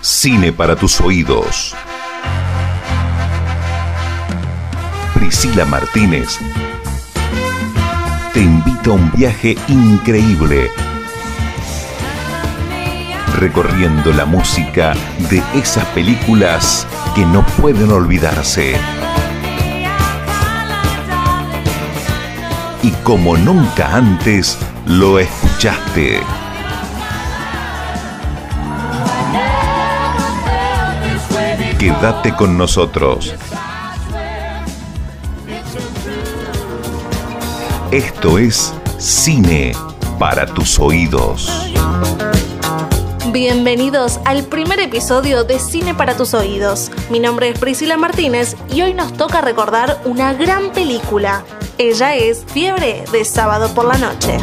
Cine para tus oídos. Priscila Martínez te invita a un viaje increíble recorriendo la música de esas películas que no pueden olvidarse. Y como nunca antes lo escuchaste. Quédate con nosotros. Esto es Cine para tus oídos. Bienvenidos al primer episodio de Cine para tus oídos. Mi nombre es Priscila Martínez y hoy nos toca recordar una gran película. Ella es Fiebre de sábado por la noche.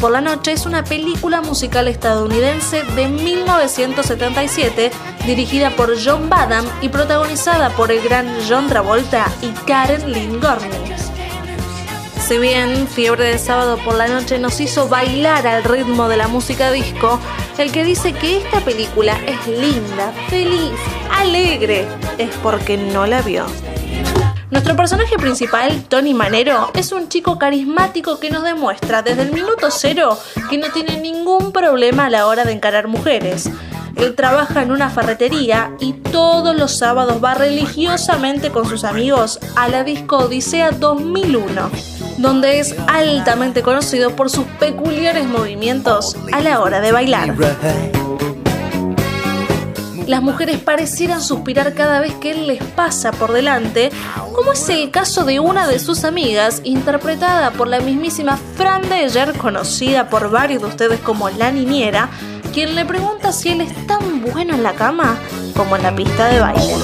Por la Noche es una película musical estadounidense de 1977 dirigida por John Badham y protagonizada por el gran John Travolta y Karen Lynn Gorney. Si bien Fiebre de Sábado por la Noche nos hizo bailar al ritmo de la música disco, el que dice que esta película es linda, feliz, alegre, es porque no la vio. Nuestro personaje principal, Tony Manero, es un chico carismático que nos demuestra desde el minuto cero que no tiene ningún problema a la hora de encarar mujeres. Él trabaja en una ferretería y todos los sábados va religiosamente con sus amigos a la disco Odisea 2001, donde es altamente conocido por sus peculiares movimientos a la hora de bailar las mujeres parecieran suspirar cada vez que él les pasa por delante, como es el caso de una de sus amigas, interpretada por la mismísima Fran Deyer, conocida por varios de ustedes como la niñera, quien le pregunta si él es tan bueno en la cama como en la pista de baile.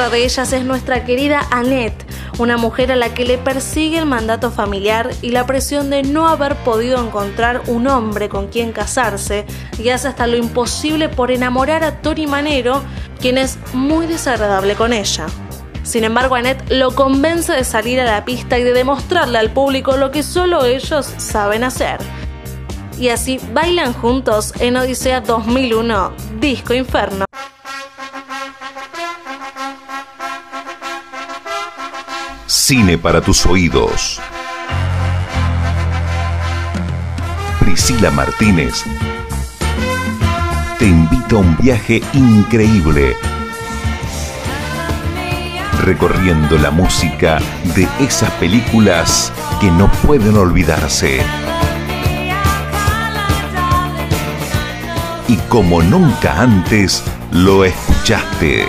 Otra de ellas es nuestra querida Annette, una mujer a la que le persigue el mandato familiar y la presión de no haber podido encontrar un hombre con quien casarse y hace hasta lo imposible por enamorar a Tony Manero, quien es muy desagradable con ella. Sin embargo, Annette lo convence de salir a la pista y de demostrarle al público lo que solo ellos saben hacer. Y así bailan juntos en Odisea 2001, Disco Inferno. Cine para tus oídos. Priscila Martínez te invita a un viaje increíble recorriendo la música de esas películas que no pueden olvidarse. Y como nunca antes lo escuchaste.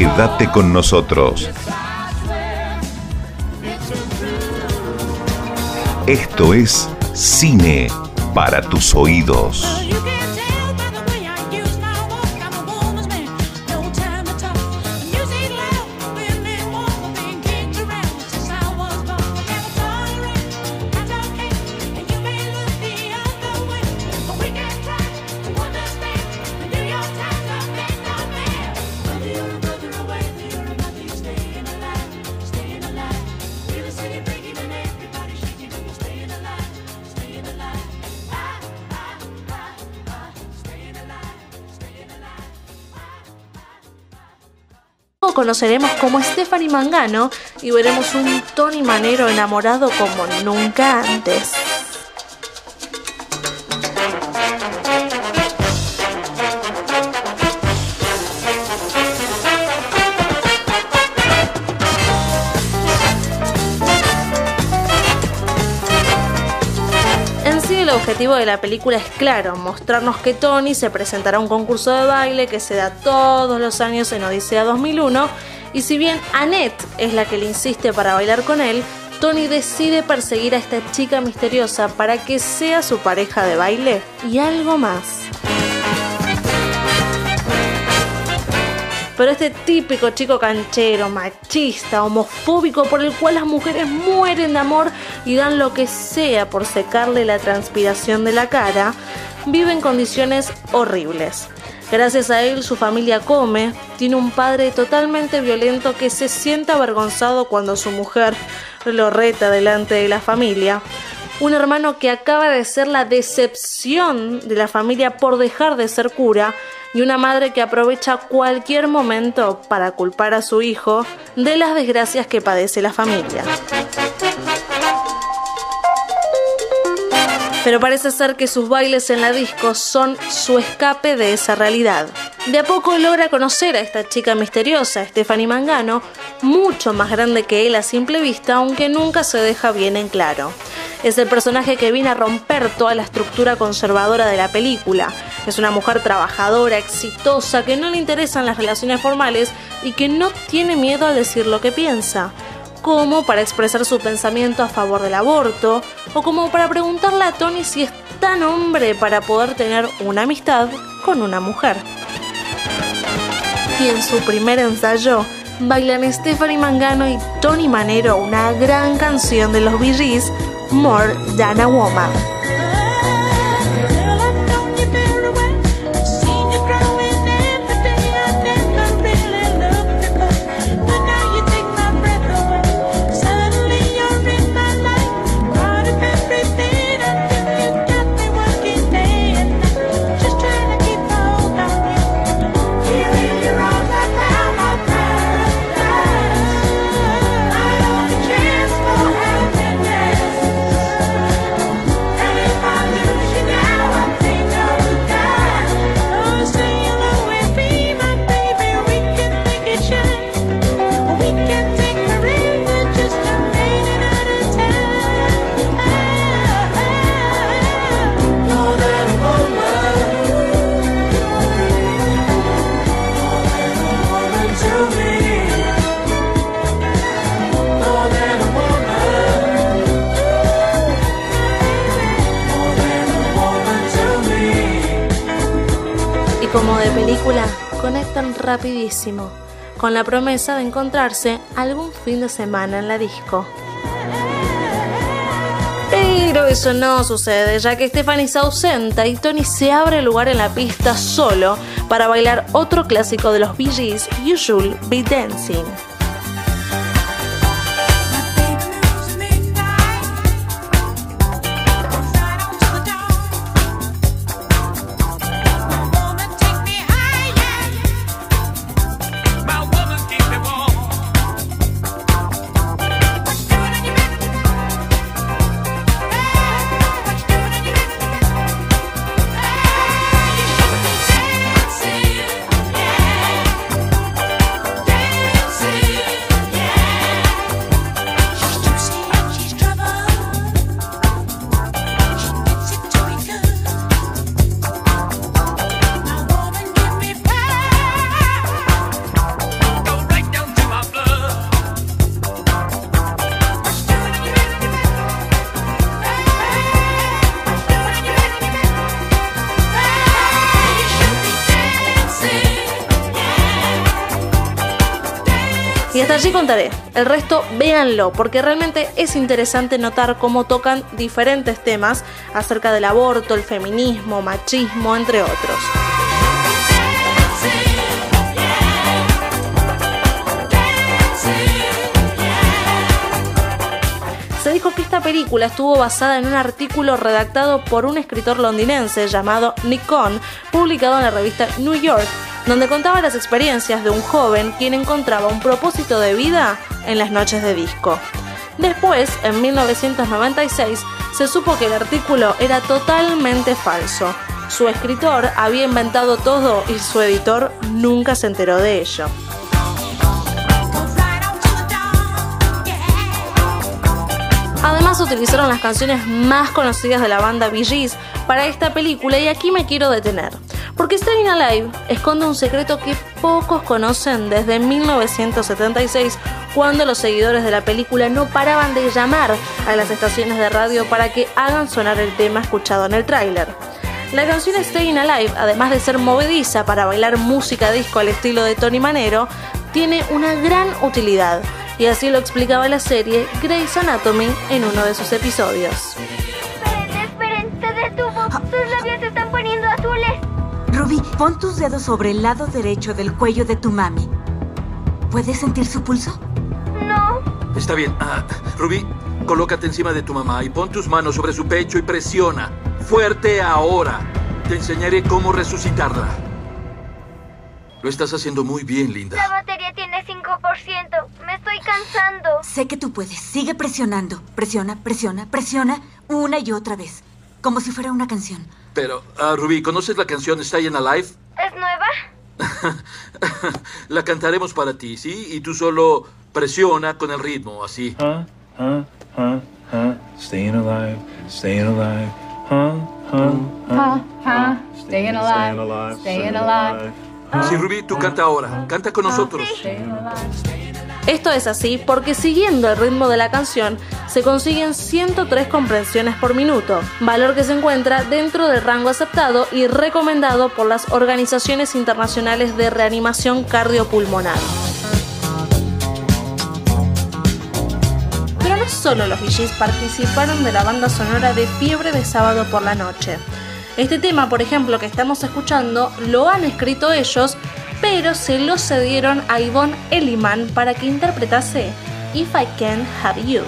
Quédate con nosotros. Esto es Cine para tus oídos. Conoceremos como Stephanie Mangano y veremos un Tony Manero enamorado como nunca antes. Objetivo de la película es claro, mostrarnos que Tony se presentará a un concurso de baile que se da todos los años en Odisea 2001 y si bien Annette es la que le insiste para bailar con él, Tony decide perseguir a esta chica misteriosa para que sea su pareja de baile y algo más. Pero este típico chico canchero, machista, homofóbico, por el cual las mujeres mueren de amor y dan lo que sea por secarle la transpiración de la cara, vive en condiciones horribles. Gracias a él su familia come, tiene un padre totalmente violento que se siente avergonzado cuando su mujer lo reta delante de la familia, un hermano que acaba de ser la decepción de la familia por dejar de ser cura y una madre que aprovecha cualquier momento para culpar a su hijo de las desgracias que padece la familia. Pero parece ser que sus bailes en la disco son su escape de esa realidad. De a poco logra conocer a esta chica misteriosa, Stephanie Mangano, mucho más grande que él a simple vista, aunque nunca se deja bien en claro. Es el personaje que viene a romper toda la estructura conservadora de la película. Es una mujer trabajadora, exitosa, que no le interesan las relaciones formales y que no tiene miedo a decir lo que piensa como para expresar su pensamiento a favor del aborto, o como para preguntarle a Tony si es tan hombre para poder tener una amistad con una mujer. Y en su primer ensayo, bailan Stephanie Mangano y Tony Manero una gran canción de los Bee More Than a Woman. Conectan rapidísimo, con la promesa de encontrarse algún fin de semana en la disco. Pero eso no sucede, ya que Stephanie se ausenta y Tony se abre lugar en la pista solo para bailar otro clásico de los Bee Should Be Dancing. Contaré. El resto véanlo, porque realmente es interesante notar cómo tocan diferentes temas acerca del aborto, el feminismo, machismo, entre otros. Que esta película estuvo basada en un artículo redactado por un escritor londinense llamado Nick Cohn, publicado en la revista New York donde contaba las experiencias de un joven quien encontraba un propósito de vida en las noches de disco. Después, en 1996, se supo que el artículo era totalmente falso. Su escritor había inventado todo y su editor nunca se enteró de ello. Utilizaron las canciones más conocidas de la banda Bee para esta película y aquí me quiero detener. Porque Staying Alive esconde un secreto que pocos conocen desde 1976, cuando los seguidores de la película no paraban de llamar a las estaciones de radio para que hagan sonar el tema escuchado en el tráiler. La canción Staying Alive, además de ser movediza para bailar música disco al estilo de Tony Manero, tiene una gran utilidad y así lo explicaba la serie Grey's Anatomy en uno de sus episodios. Esperen, esperen, se detuvo. Sus labios se están poniendo azules. Ruby, pon tus dedos sobre el lado derecho del cuello de tu mami. ¿Puedes sentir su pulso? No. Está bien. Ah, Ruby, colócate encima de tu mamá y pon tus manos sobre su pecho y presiona. Fuerte ahora. Te enseñaré cómo resucitarla. Lo estás haciendo muy bien, Linda. La batería tiene 5%. Me estoy cansando. Sé que tú puedes. Sigue presionando. Presiona, presiona, presiona una y otra vez. Como si fuera una canción. Pero, ah, Ruby, ¿conoces la canción Staying Alive? ¿Es nueva? la cantaremos para ti, ¿sí? Y tú solo presiona con el ritmo, así. Huh, huh, huh, huh. Staying alive, staying alive. Huh, huh, huh. Huh, staying alive, staying alive. Sí, Ruby, tú canta ahora. Canta con nosotros. Esto es así porque siguiendo el ritmo de la canción se consiguen 103 comprensiones por minuto, valor que se encuentra dentro del rango aceptado y recomendado por las organizaciones internacionales de reanimación cardiopulmonar. Pero no solo los VGs participaron de la banda sonora de Fiebre de Sábado por la Noche. Este tema, por ejemplo, que estamos escuchando, lo han escrito ellos, pero se lo cedieron a Yvonne Elliman para que interpretase If I Can Have You.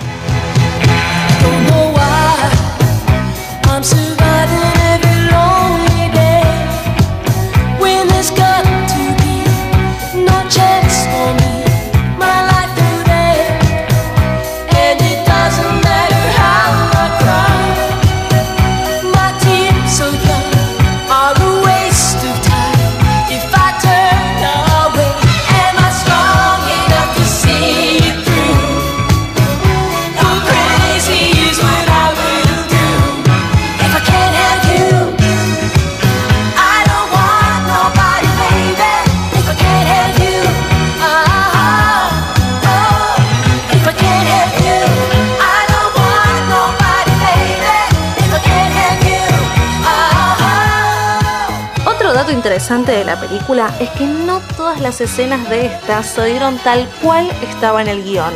Interesante de la película es que no todas las escenas de esta se dieron tal cual estaba en el guion.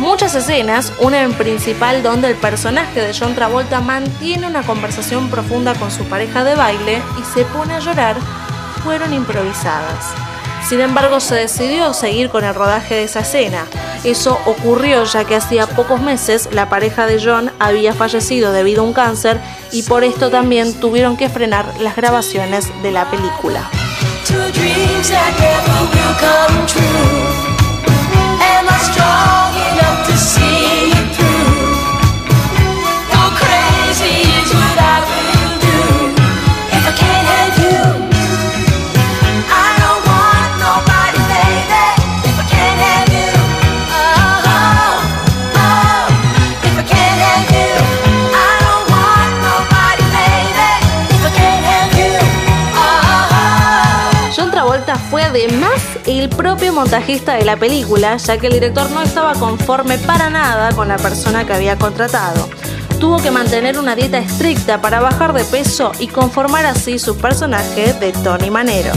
Muchas escenas, una en principal donde el personaje de John Travolta mantiene una conversación profunda con su pareja de baile y se pone a llorar, fueron improvisadas. Sin embargo, se decidió seguir con el rodaje de esa escena. Eso ocurrió ya que hacía pocos meses la pareja de John había fallecido debido a un cáncer y por esto también tuvieron que frenar las grabaciones de la película. Montajista de la película, ya que el director no estaba conforme para nada con la persona que había contratado. Tuvo que mantener una dieta estricta para bajar de peso y conformar así su personaje de Tony Manero.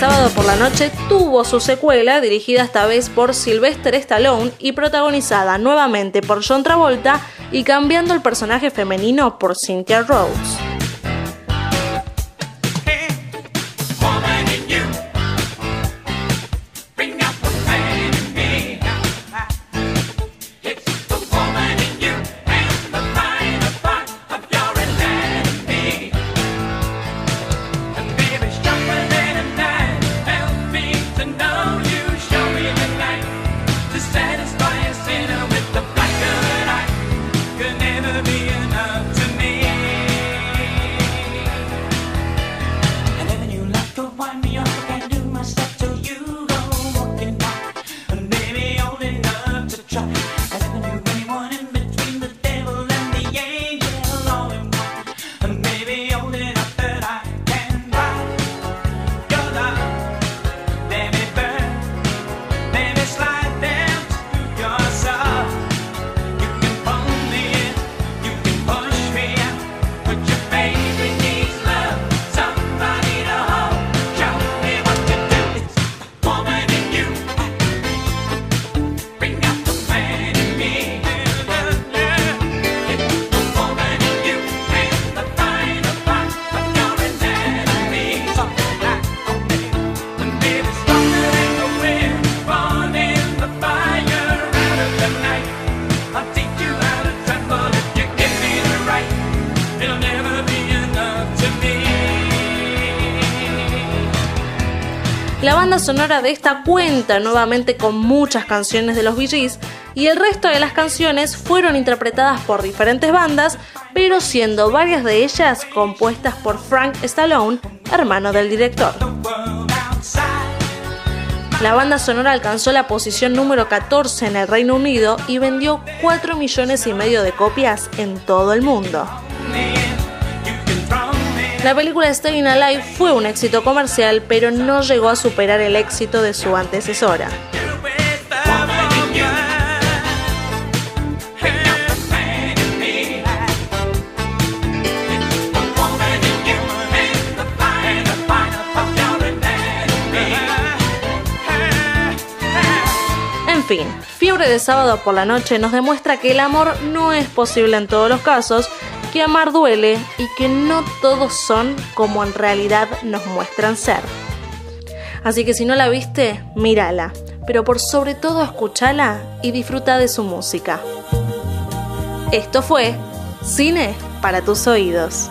Sábado por la noche tuvo su secuela, dirigida esta vez por Sylvester Stallone y protagonizada nuevamente por John Travolta y cambiando el personaje femenino por Cynthia Rhodes. Sonora de esta cuenta nuevamente con muchas canciones de los Bee y el resto de las canciones fueron interpretadas por diferentes bandas, pero siendo varias de ellas compuestas por Frank Stallone, hermano del director. La banda sonora alcanzó la posición número 14 en el Reino Unido y vendió 4 millones y medio de copias en todo el mundo. La película Staying Alive fue un éxito comercial, pero no llegó a superar el éxito de su antecesora. En fin, Fiebre de sábado por la noche nos demuestra que el amor no es posible en todos los casos, que amar duele y que no todos son como en realidad nos muestran ser. Así que si no la viste, mírala, pero por sobre todo escúchala y disfruta de su música. Esto fue Cine para tus oídos.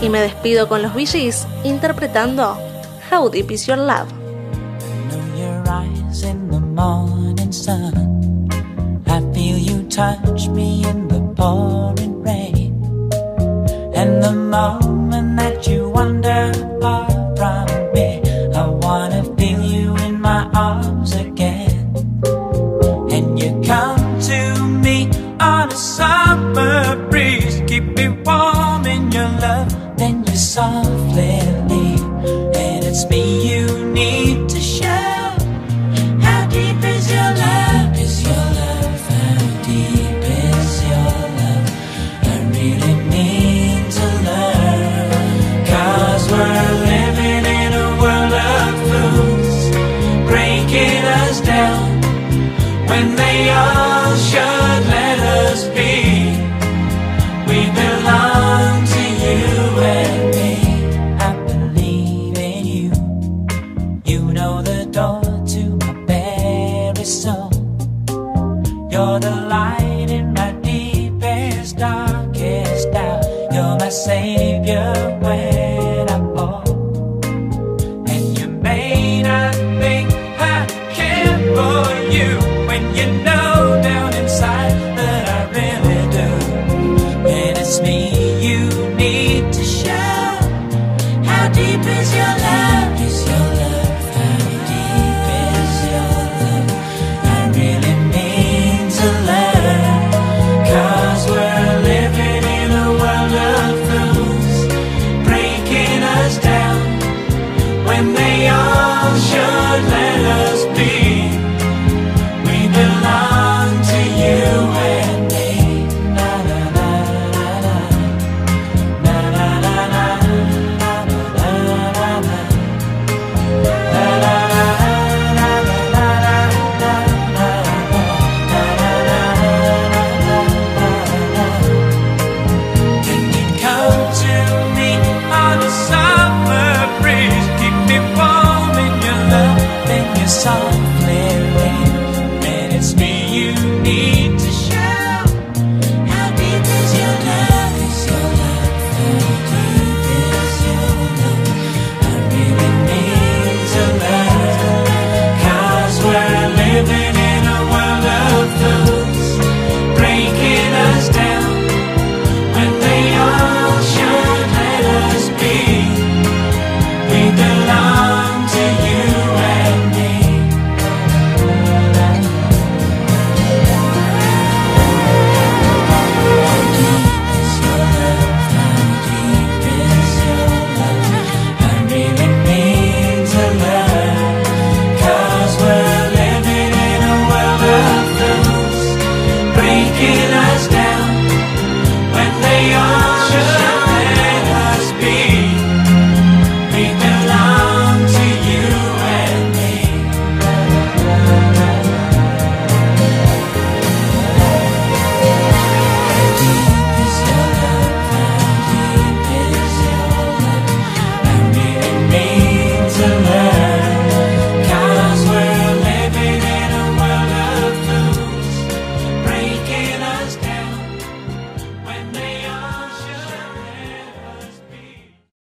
Y me despido con los VGs interpretando How Deep Is Your Love. Touch me in the pouring rain. And the moment that you wander far from me, I wanna feel you in my arms again.